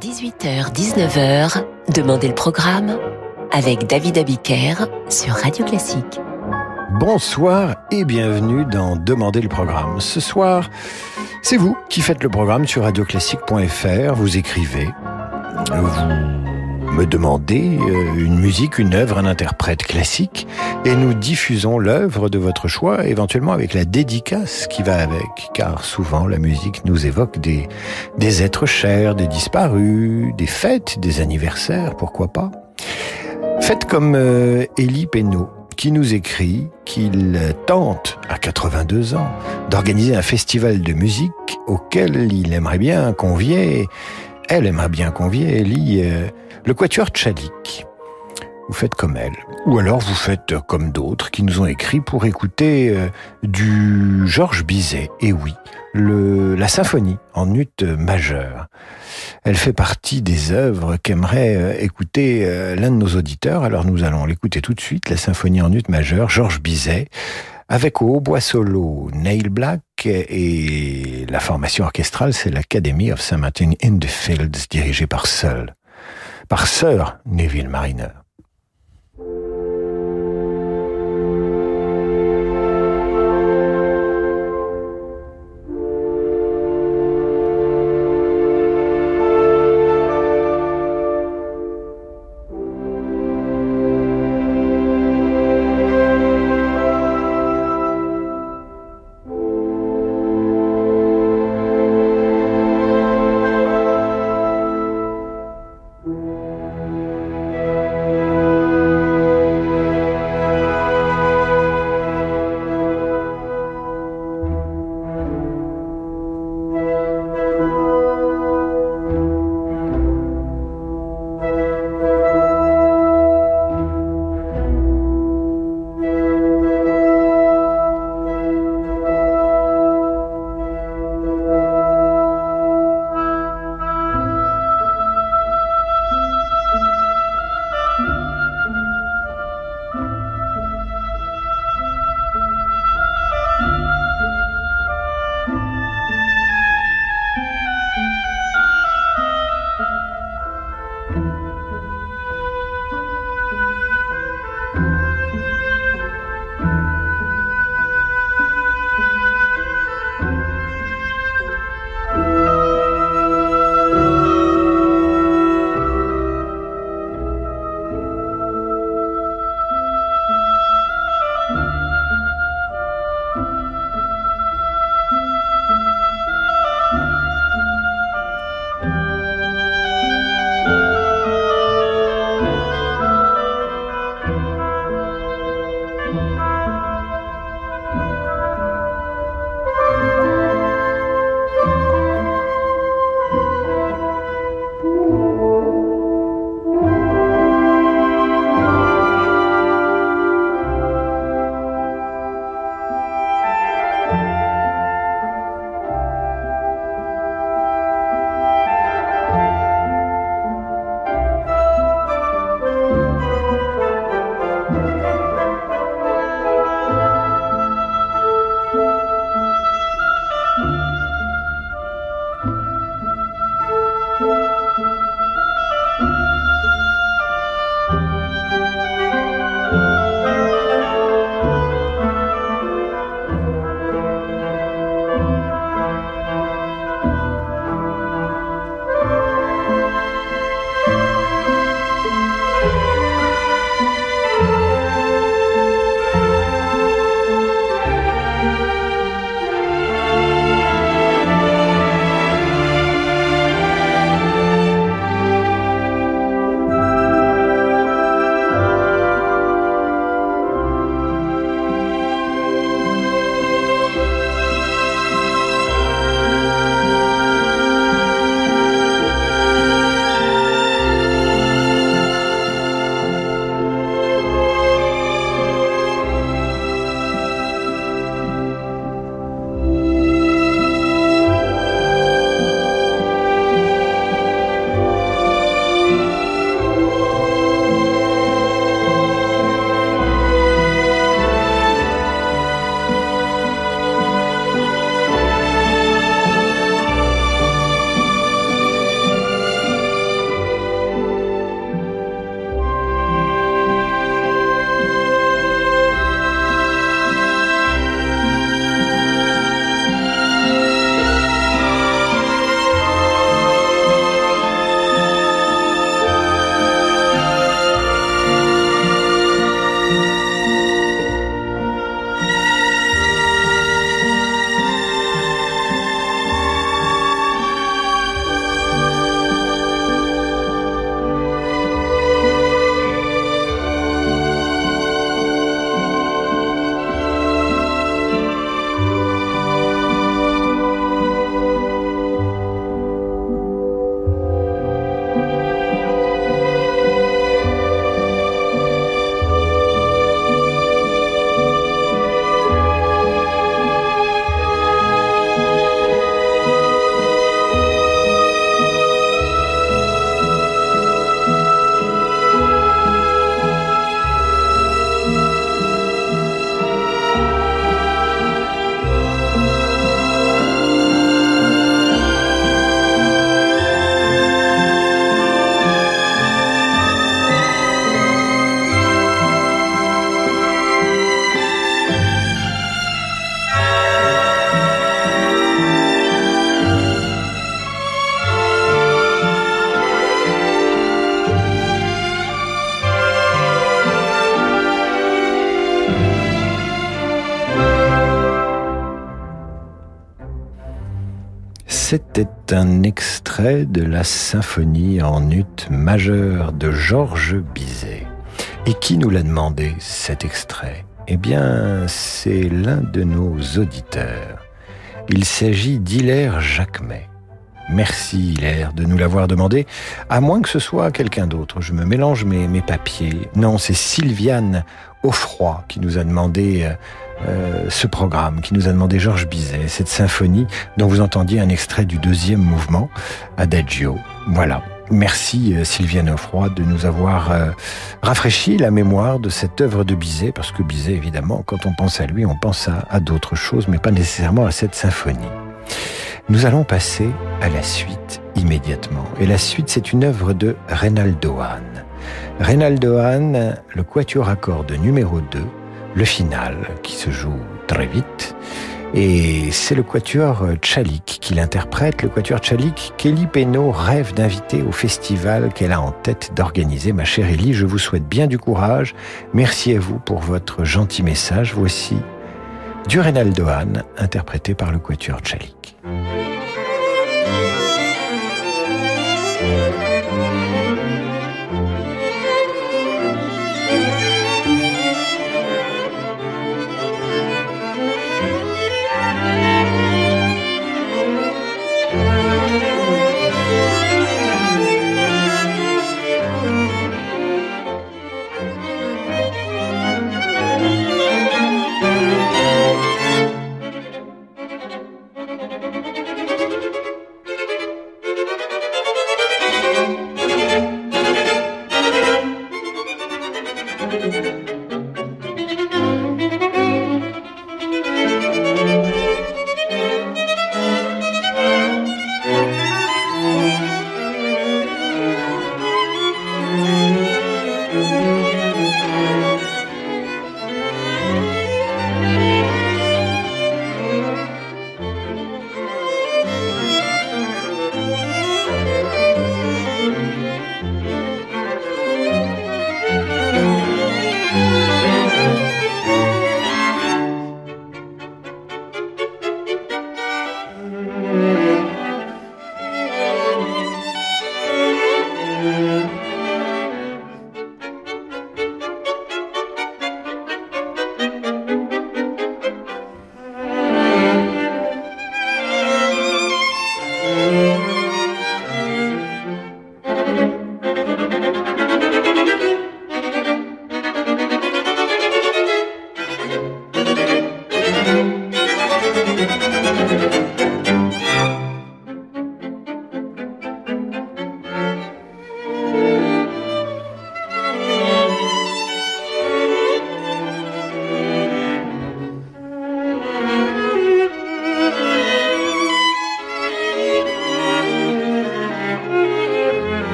18h-19h, Demandez le programme avec David Abiker sur Radio Classique. Bonsoir et bienvenue dans Demandez le programme. Ce soir, c'est vous qui faites le programme sur radioclassique.fr, vous écrivez, vous me demandez euh, une musique, une œuvre, un interprète classique, et nous diffusons l'œuvre de votre choix, éventuellement avec la dédicace qui va avec, car souvent la musique nous évoque des, êtres chers, des disparus, des fêtes, des anniversaires, pourquoi pas. Faites comme euh, Pénaud, qui nous écrit qu'il tente, à 82 ans, d'organiser un festival de musique auquel il aimerait bien convier, elle aimerait bien convier, Élie, euh, le quatuor Tchalik. Vous faites comme elle. Ou alors vous faites comme d'autres qui nous ont écrit pour écouter euh, du Georges Bizet. Et oui, le, la symphonie en ut majeur. Elle fait partie des œuvres qu'aimerait euh, écouter euh, l'un de nos auditeurs. Alors nous allons l'écouter tout de suite, la symphonie en ut majeur, Georges Bizet, avec au hautbois solo Neil Black et la formation orchestrale, c'est l'Academy of St. Martin in the Fields, dirigée par Seul, par Sir Neville Mariner. Un extrait de la symphonie en ut majeur de Georges Bizet. Et qui nous l'a demandé, cet extrait? Eh bien, c'est l'un de nos auditeurs. Il s'agit d'Hilaire Jacquemet. Merci Hilaire de nous l'avoir demandé, à moins que ce soit quelqu'un d'autre. Je me mélange mes, mes papiers. Non, c'est Sylviane Offroy qui nous a demandé euh, euh, ce programme, qui nous a demandé Georges Bizet, cette symphonie dont vous entendiez un extrait du deuxième mouvement, Adagio. Voilà. Merci euh, Sylviane Offroy de nous avoir rafraîchi la mémoire de cette œuvre de Bizet, parce que Bizet, évidemment, quand on pense à lui, on pense à, à d'autres choses, mais pas nécessairement à cette symphonie. Nous allons passer à la suite immédiatement. Et la suite, c'est une œuvre de Reynaldo Hahn. Reynaldo Hahn, le quatuor à cordes numéro 2, le final, qui se joue très vite. Et c'est le quatuor Tchalik qui l'interprète. Le quatuor Tchalik, Kelly Peno rêve d'inviter au festival qu'elle a en tête d'organiser. Ma chère Ellie, je vous souhaite bien du courage. Merci à vous pour votre gentil message. Voici du Reynaldo interprété par le quatuor Tchalik.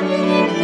Música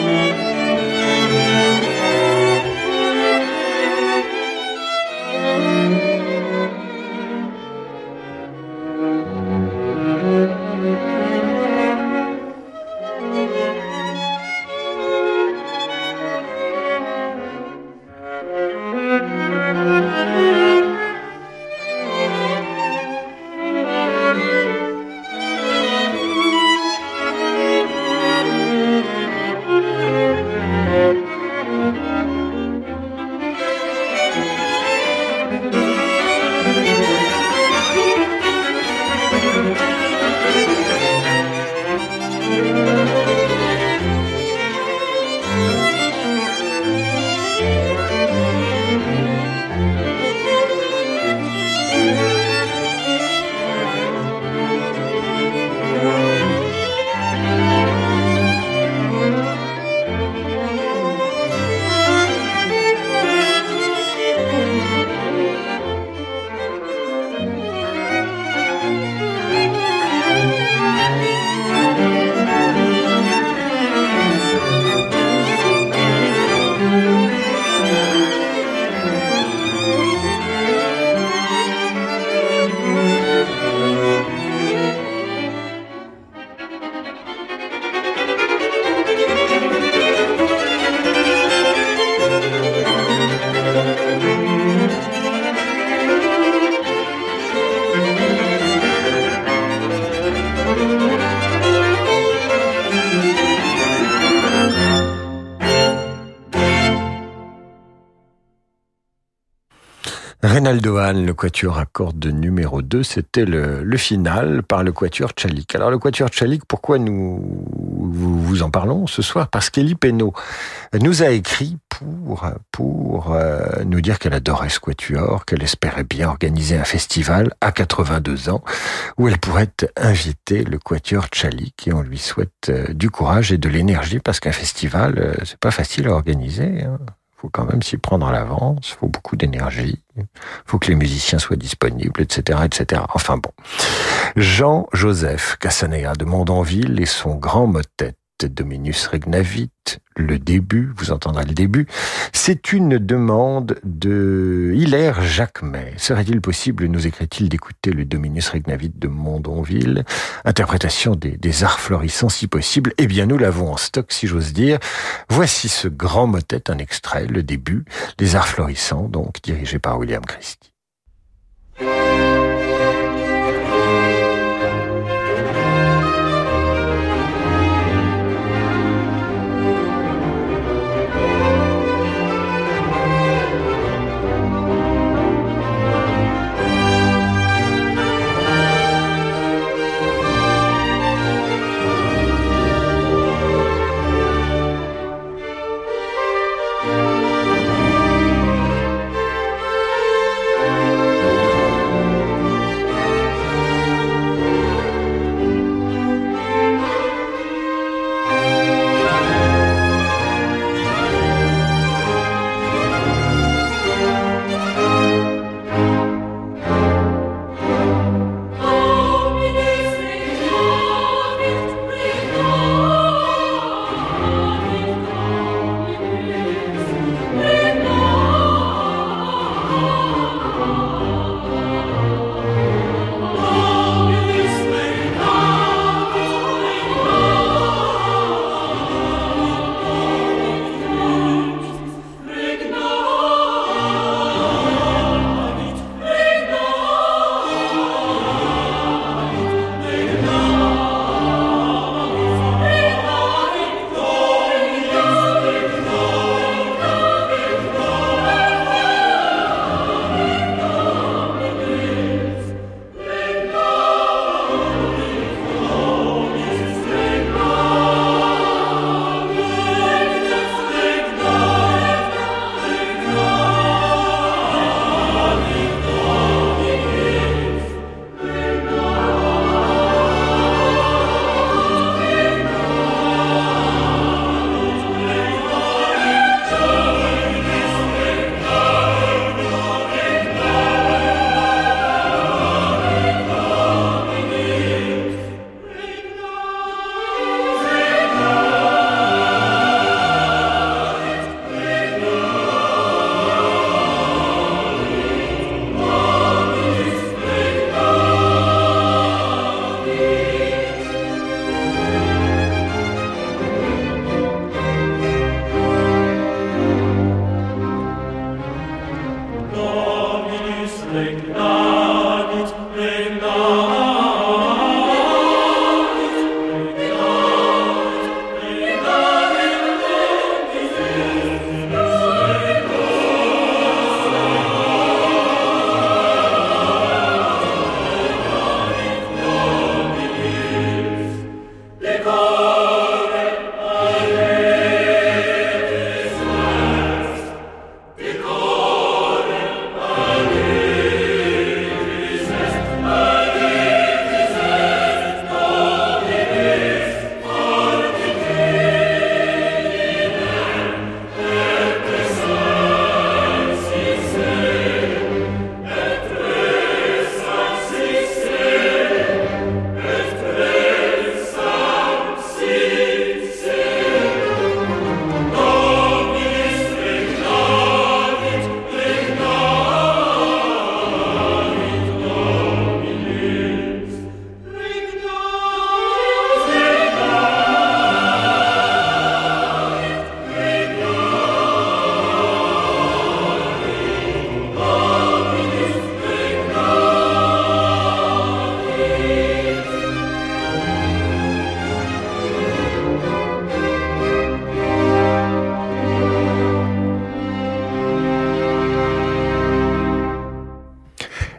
Hahn, le quatuor à cordes numéro 2, c'était le, le, final par le quatuor Tchalik. Alors le quatuor Tchalik, pourquoi nous vous, en parlons ce soir? Parce qu'Elie Pénaud nous a écrit pour, pour euh, nous dire qu'elle adorait ce quatuor, qu'elle espérait bien organiser un festival à 82 ans où elle pourrait inviter le quatuor Tchalik et on lui souhaite euh, du courage et de l'énergie parce qu'un festival, euh, c'est pas facile à organiser. Hein faut quand même s'y prendre à l'avance, faut beaucoup d'énergie, faut que les musiciens soient disponibles, etc., etc. Enfin bon. Jean-Joseph Cassanega de Mondonville et son grand motet Dominus Regnavit, le début, vous entendrez le début, c'est une demande de Hilaire Jacquemet. Serait-il possible, nous écrit-il, d'écouter le Dominus Regnavit de Mondonville? Interprétation des, des, arts florissants si possible. Eh bien, nous l'avons en stock, si j'ose dire. Voici ce grand motet, un extrait, le début, Les arts florissants, donc dirigé par William Christie.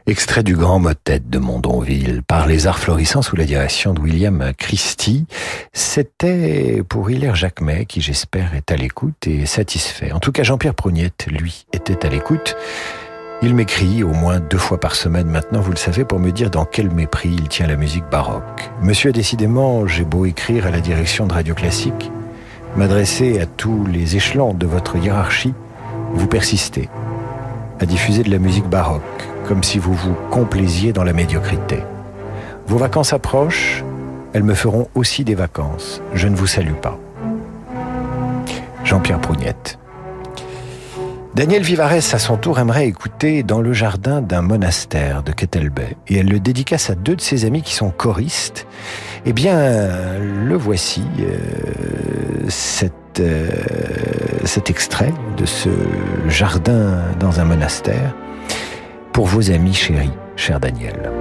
Extrait du grand motet de Mondonville par les arts florissants sous la direction de William Christie. C'était pour Hilaire Jacquemet, qui j'espère est à l'écoute et satisfait. En tout cas, Jean-Pierre Prognette, lui, était à l'écoute. Il m'écrit au moins deux fois par semaine maintenant, vous le savez, pour me dire dans quel mépris il tient la musique baroque. Monsieur, décidément, j'ai beau écrire à la direction de Radio Classique, m'adresser à tous les échelons de votre hiérarchie, vous persistez à diffuser de la musique baroque comme si vous vous complaisiez dans la médiocrité. Vos vacances approchent, elles me feront aussi des vacances. Je ne vous salue pas. Jean-Pierre Prougnette. Daniel Vivares, à son tour, aimerait écouter dans le jardin d'un monastère de Kettelbay. Et elle le dédicace à deux de ses amis qui sont choristes. Eh bien, le voici, euh, euh, cet extrait de ce jardin dans un monastère pour vos amis chéris, cher Daniel.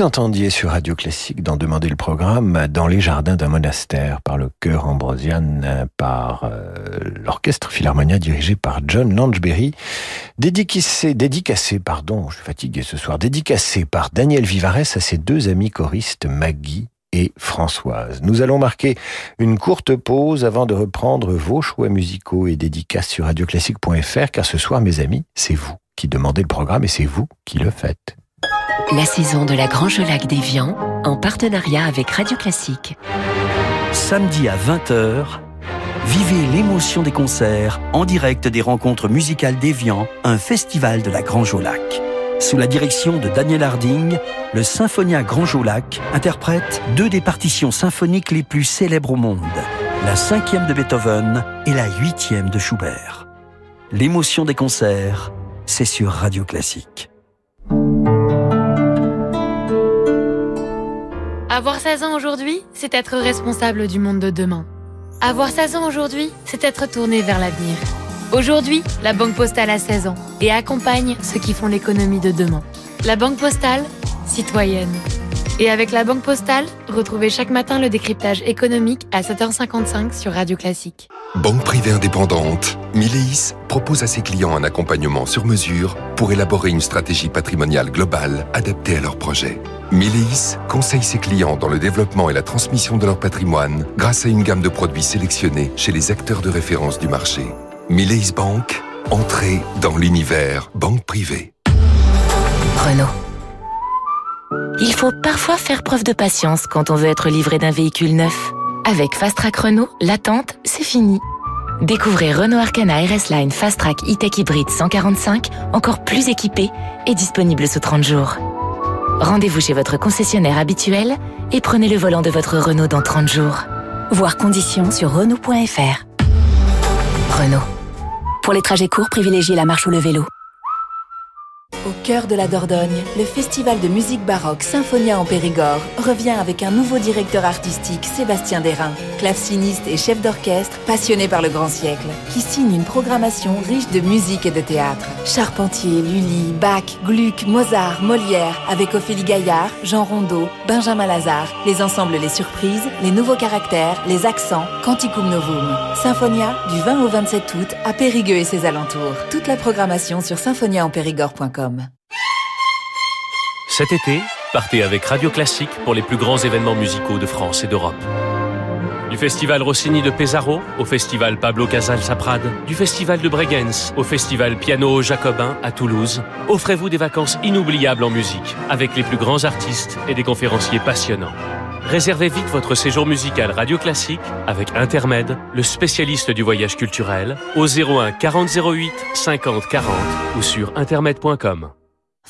Vous entendiez sur Radio Classique dans Demander le programme dans les jardins d'un monastère par le chœur ambrosian par euh, l'orchestre Philharmonia dirigé par John Langeberry, dédicacé, dédicacé, pardon, je suis fatigué ce soir, dédicacé par Daniel Vivares à ses deux amis choristes Maggie et Françoise. Nous allons marquer une courte pause avant de reprendre vos choix musicaux et dédicaces sur radioclassique.fr car ce soir, mes amis, c'est vous qui demandez le programme et c'est vous qui le faites. La saison de la Grange Lac d'Evian en partenariat avec Radio Classique. Samedi à 20h, vivez l'émotion des concerts en direct des rencontres musicales d'Evian, un festival de la Grange au Lac. Sous la direction de Daniel Harding, le Symphonia Grange au Lac interprète deux des partitions symphoniques les plus célèbres au monde, la cinquième de Beethoven et la huitième de Schubert. L'émotion des concerts, c'est sur Radio Classique. Avoir 16 ans aujourd'hui, c'est être responsable du monde de demain. Avoir 16 ans aujourd'hui, c'est être tourné vers l'avenir. Aujourd'hui, la Banque Postale a 16 ans et accompagne ceux qui font l'économie de demain. La Banque Postale, citoyenne. Et avec la Banque Postale, retrouvez chaque matin le décryptage économique à 7h55 sur Radio Classique. Banque privée indépendante, Mileis propose à ses clients un accompagnement sur mesure pour élaborer une stratégie patrimoniale globale adaptée à leurs projets. Mileis conseille ses clients dans le développement et la transmission de leur patrimoine grâce à une gamme de produits sélectionnés chez les acteurs de référence du marché. Mileis Bank, entrée dans l'univers banque privée. Renault. Il faut parfois faire preuve de patience quand on veut être livré d'un véhicule neuf. Avec Fast Track Renault, l'attente, c'est fini. Découvrez Renault Arcana RS Line Fast Track E-Tech Hybrid 145, encore plus équipé et disponible sous 30 jours. Rendez-vous chez votre concessionnaire habituel et prenez le volant de votre Renault dans 30 jours. Voir conditions sur Renault.fr. Renault. Pour les trajets courts, privilégiez la marche ou le vélo. Au cœur de la Dordogne, le festival de musique baroque Symphonia en Périgord revient avec un nouveau directeur artistique, Sébastien Derain, claveciniste et chef d'orchestre passionné par le grand siècle, qui signe une programmation riche de musique et de théâtre. Charpentier, Lully, Bach, Gluck, Mozart, Molière, avec Ophélie Gaillard, Jean Rondeau, Benjamin Lazare, les ensembles Les Surprises, les nouveaux caractères, les accents, Canticum Novum. Symphonia, du 20 au 27 août, à Périgueux et ses alentours. Toute la programmation sur symphoniaenpérigord.com. Cet été, partez avec Radio Classique pour les plus grands événements musicaux de France et d'Europe. Du festival Rossini de Pesaro au festival Pablo Casals à Prades, du festival de Bregenz au festival Piano Jacobin à Toulouse, offrez-vous des vacances inoubliables en musique avec les plus grands artistes et des conférenciers passionnants. Réservez vite votre séjour musical Radio Classique avec Intermed, le spécialiste du voyage culturel, au 01 40 08 50 40 ou sur intermed.com.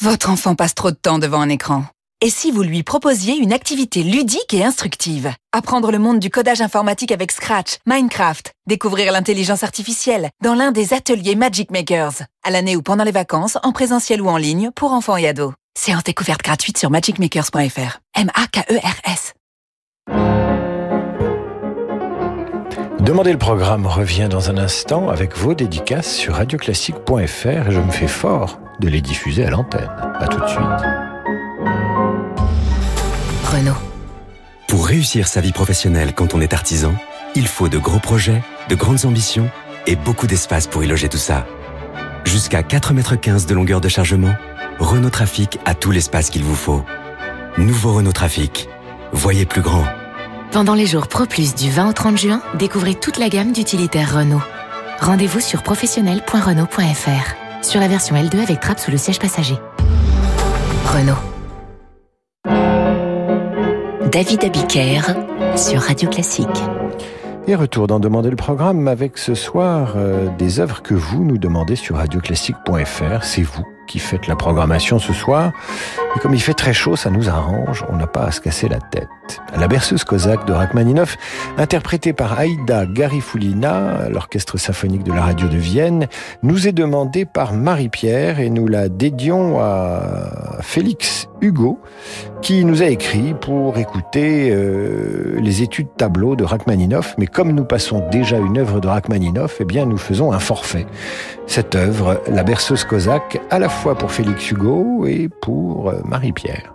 Votre enfant passe trop de temps devant un écran. Et si vous lui proposiez une activité ludique et instructive? Apprendre le monde du codage informatique avec Scratch, Minecraft, découvrir l'intelligence artificielle dans l'un des ateliers Magic Makers, à l'année ou pendant les vacances, en présentiel ou en ligne, pour enfants et ados. Séance découverte gratuite sur magicmakers.fr. M-A-K-E-R-S. Demandez le programme revient dans un instant avec vos dédicaces sur radioclassique.fr et je me fais fort de les diffuser à l'antenne. A tout de suite. Renault. Pour réussir sa vie professionnelle quand on est artisan, il faut de gros projets, de grandes ambitions et beaucoup d'espace pour y loger tout ça. Jusqu'à 4,15 mètres de longueur de chargement, Renault Trafic a tout l'espace qu'il vous faut. Nouveau Renault Trafic. Voyez plus grand. Pendant les jours Pro Plus du 20 au 30 juin, découvrez toute la gamme d'utilitaires Renault. Rendez-vous sur professionnel.renault.fr. Sur la version L2 avec trappe sous le siège passager. Renault. David Abiker sur Radio Classique. Et retour d'en demander le programme avec ce soir euh, des œuvres que vous nous demandez sur radioclassique.fr. C'est vous qui faites la programmation ce soir. Et comme il fait très chaud, ça nous arrange, on n'a pas à se casser la tête. La berceuse cosaque de Rachmaninoff, interprétée par Aïda Garifulina, l'orchestre symphonique de la radio de Vienne, nous est demandée par Marie-Pierre et nous la dédions à Félix Hugo, qui nous a écrit pour écouter euh, les études tableau de Rachmaninoff. Mais comme nous passons déjà une œuvre de Rachmaninoff, eh bien nous faisons un forfait. Cette œuvre, la berceuse cosaque, à la fois pour Félix Hugo et pour euh, Marie-Pierre.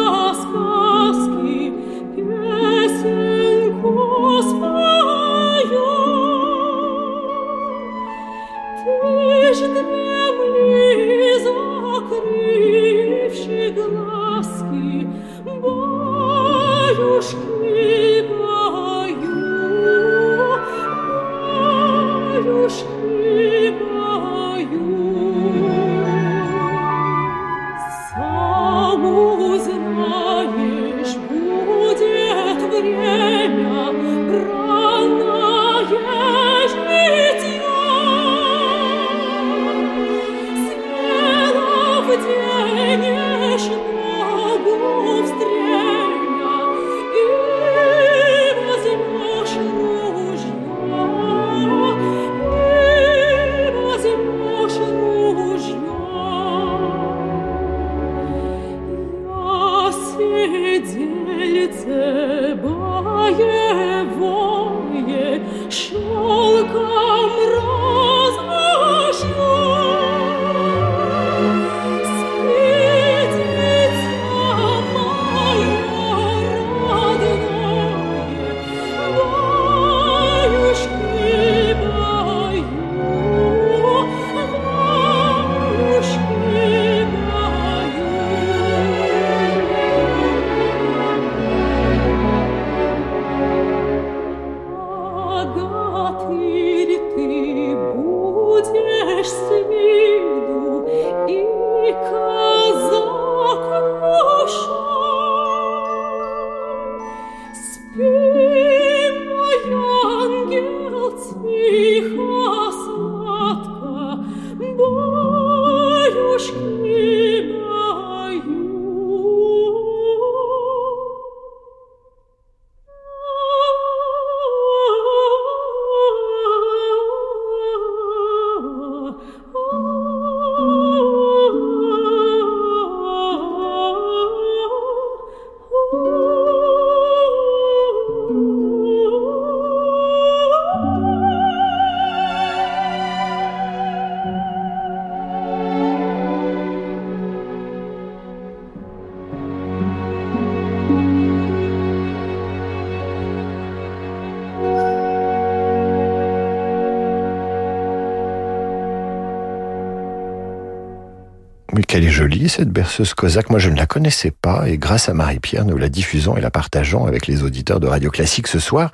euh, Marie-Pierre. cette berceuse cosaque. Moi, je ne la connaissais pas et grâce à Marie-Pierre, nous la diffusons et la partageons avec les auditeurs de Radio Classique ce soir.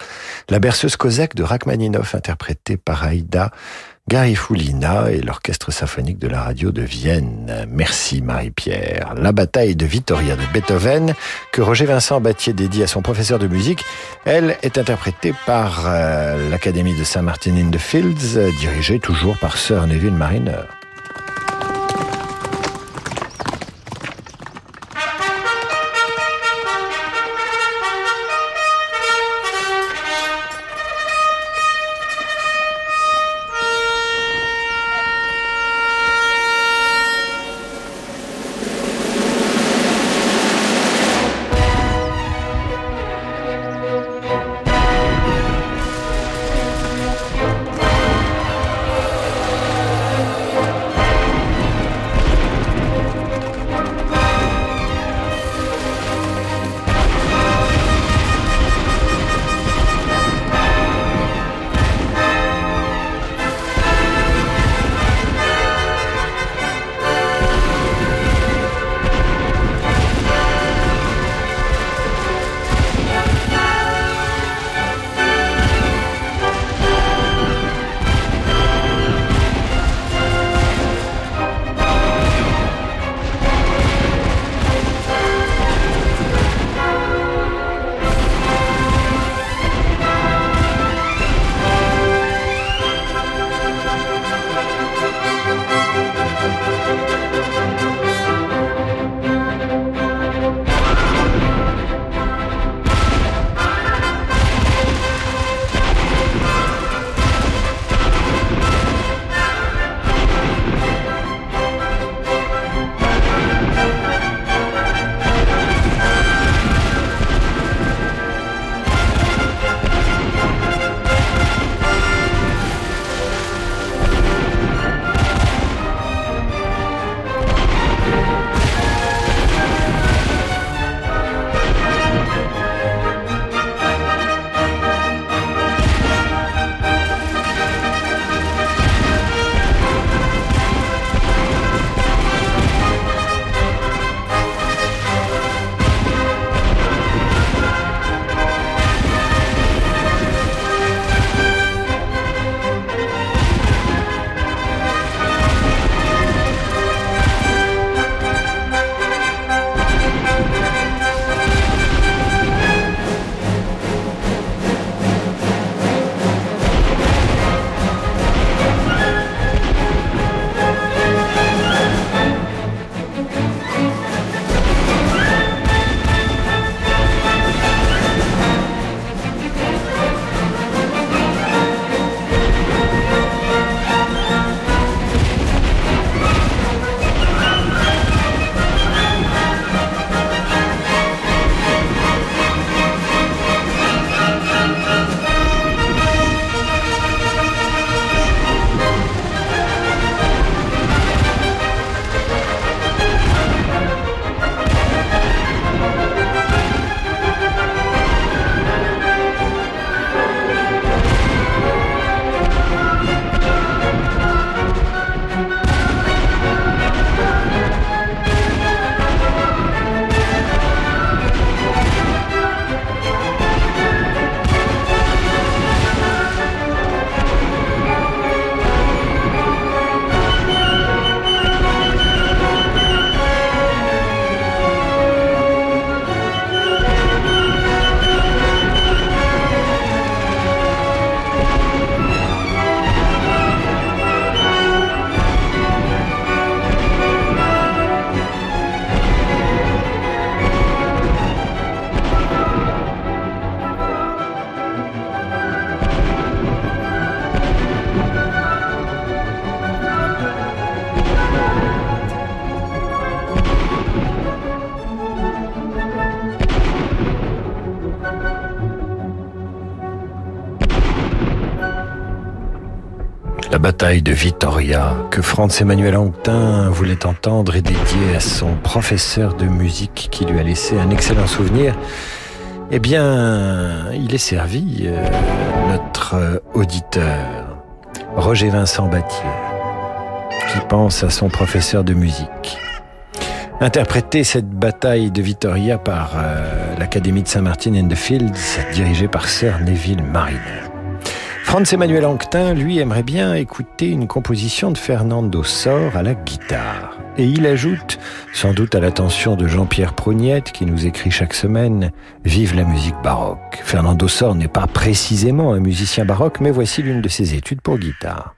La berceuse cosaque de Rachmaninoff, interprétée par Aïda Garifulina et l'Orchestre symphonique de la radio de Vienne. Merci Marie-Pierre. La bataille de Vittoria de Beethoven, que Roger Vincent Battier dédie à son professeur de musique, elle est interprétée par euh, l'Académie de Saint-Martin-in-the-Fields, dirigée toujours par Sir Neville Mariner. Bataille de Vitoria que Franz Emmanuel Anquetin voulait entendre et dédier à son professeur de musique qui lui a laissé un excellent souvenir, eh bien, il est servi, euh, notre auditeur, Roger Vincent Battier, qui pense à son professeur de musique. Interpréter cette bataille de Vitoria par euh, l'Académie de Saint-Martin in the Fields, dirigée par Sir Neville Mariner. Franz Emmanuel Anquetin, lui, aimerait bien écouter une composition de Fernando Sor à la guitare. Et il ajoute, sans doute à l'attention de Jean-Pierre Prognette, qui nous écrit chaque semaine, Vive la musique baroque. Fernando Sor n'est pas précisément un musicien baroque, mais voici l'une de ses études pour guitare.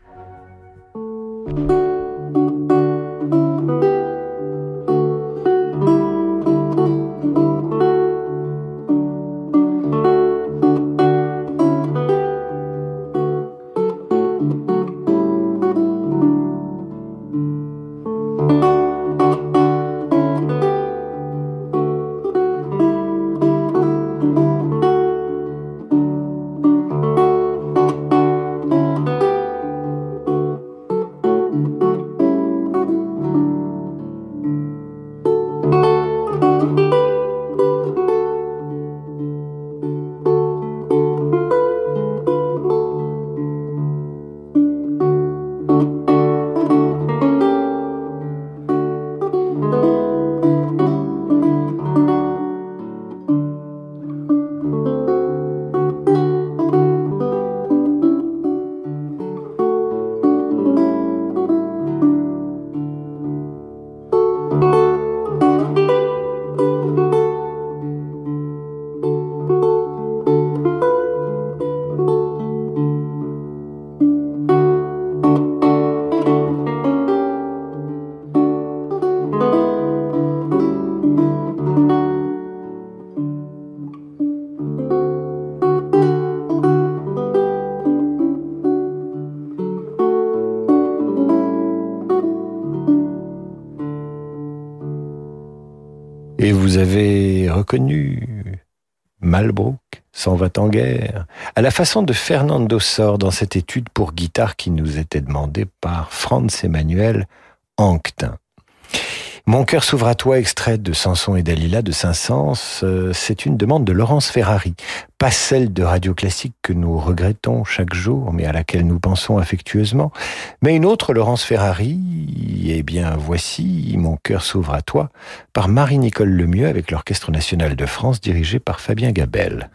En guerre, à la façon de Fernando Sor dans cette étude pour guitare qui nous était demandée par Franz Emmanuel Anquetin. Mon cœur s'ouvre à toi, extrait de Samson et Dalila de Saint-Saëns, euh, c'est une demande de Laurence Ferrari, pas celle de Radio Classique que nous regrettons chaque jour, mais à laquelle nous pensons affectueusement, mais une autre Laurence Ferrari, eh bien voici Mon cœur s'ouvre à toi, par Marie-Nicole Lemieux avec l'Orchestre national de France dirigé par Fabien Gabel.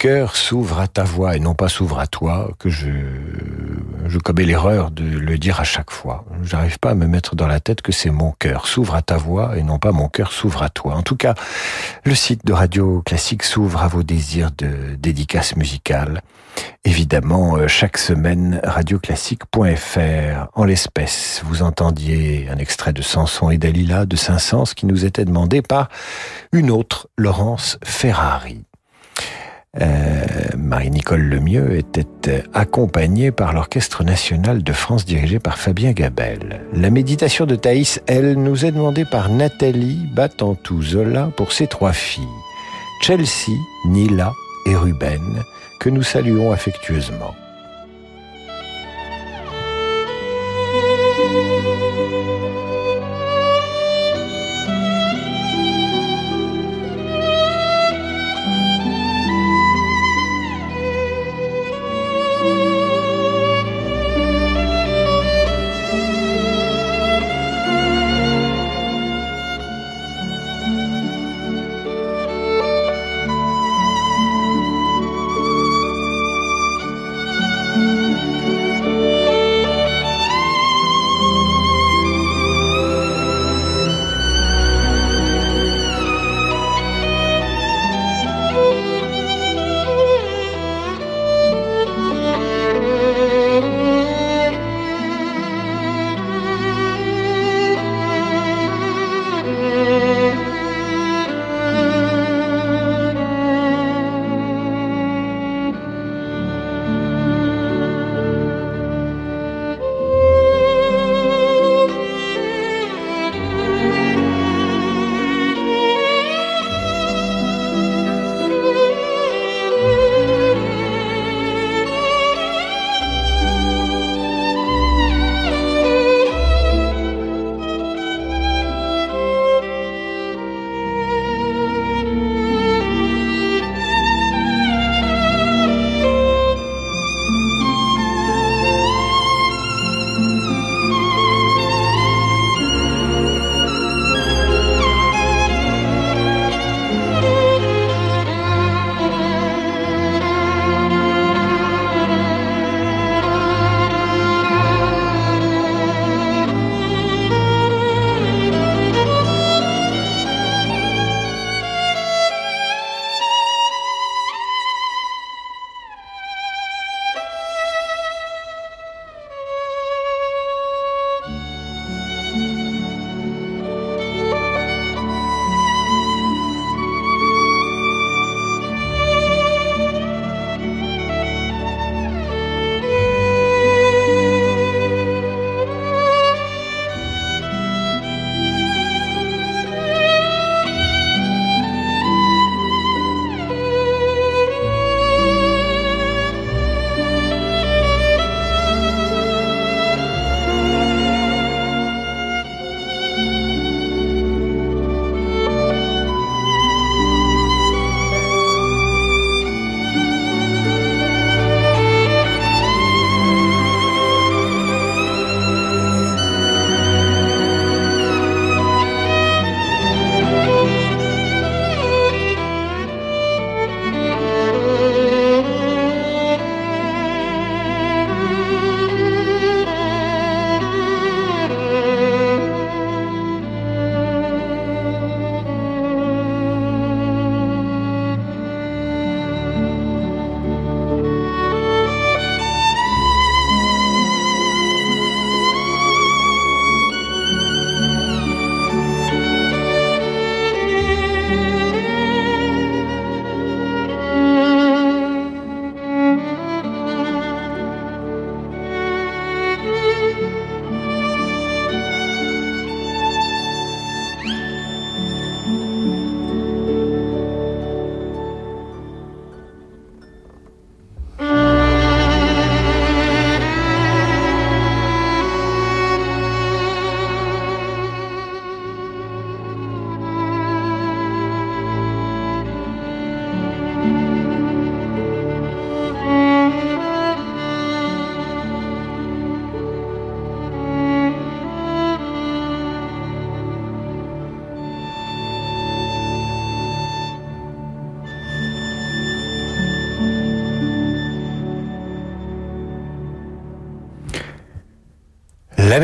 Cœur s'ouvre à ta voix et non pas s'ouvre à toi, que je, je commets l'erreur de le dire à chaque fois. J'arrive pas à me mettre dans la tête que c'est mon cœur s'ouvre à ta voix et non pas mon cœur s'ouvre à toi. En tout cas, le site de Radio Classique s'ouvre à vos désirs de dédicace musicale. Évidemment, euh, chaque semaine, radioclassique.fr. En l'espèce, vous entendiez un extrait de Samson et Dalila de Saint-Saëns qui nous était demandé par une autre, Laurence Ferrari. Euh, Marie-Nicole Lemieux était euh, accompagnée par l'Orchestre national de France dirigé par Fabien Gabel. La méditation de Thaïs, elle, nous est demandée par Nathalie Batantou Zola pour ses trois filles, Chelsea, Nila et Ruben, que nous saluons affectueusement.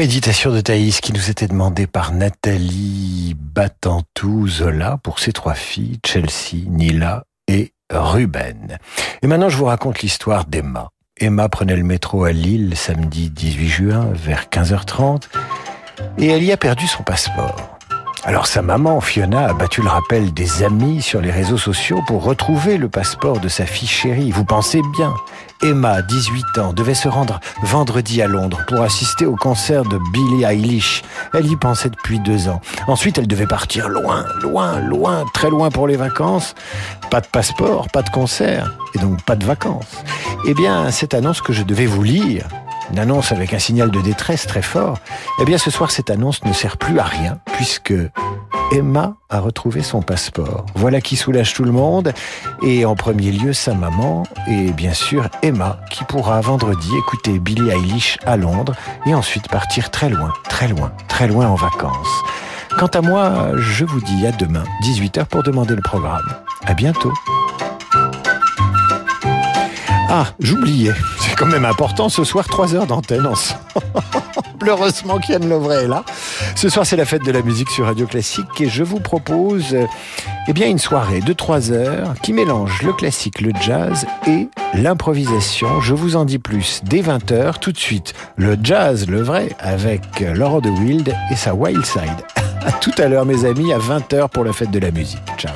Méditation de Thaïs qui nous était demandée par Nathalie Batantou Zola pour ses trois filles, Chelsea, Nila et Ruben. Et maintenant, je vous raconte l'histoire d'Emma. Emma prenait le métro à Lille samedi 18 juin vers 15h30 et elle y a perdu son passeport. Alors sa maman, Fiona, a battu le rappel des amis sur les réseaux sociaux pour retrouver le passeport de sa fille chérie. Vous pensez bien. Emma, 18 ans, devait se rendre vendredi à Londres pour assister au concert de Billie Eilish. Elle y pensait depuis deux ans. Ensuite, elle devait partir loin, loin, loin, très loin pour les vacances. Pas de passeport, pas de concert, et donc pas de vacances. Eh bien, cette annonce que je devais vous lire, une annonce avec un signal de détresse très fort, eh bien ce soir cette annonce ne sert plus à rien puisque Emma a retrouvé son passeport. Voilà qui soulage tout le monde et en premier lieu sa maman et bien sûr Emma qui pourra vendredi écouter Billie Eilish à Londres et ensuite partir très loin, très loin, très loin en vacances. Quant à moi, je vous dis à demain, 18h pour demander le programme. À bientôt. Ah, j'oubliais. Quand même important. Ce soir, 3 heures d'antenne ensemble. Heureusement qu'Yann Lovray est là. Ce soir, c'est la fête de la musique sur Radio Classique et je vous propose eh bien, une soirée de 3 heures qui mélange le classique, le jazz et l'improvisation. Je vous en dis plus dès 20 heures. Tout de suite, le jazz, le vrai, avec Laurent de Wild et sa Wild Side. À tout à l'heure, mes amis, à 20 heures pour la fête de la musique. Ciao.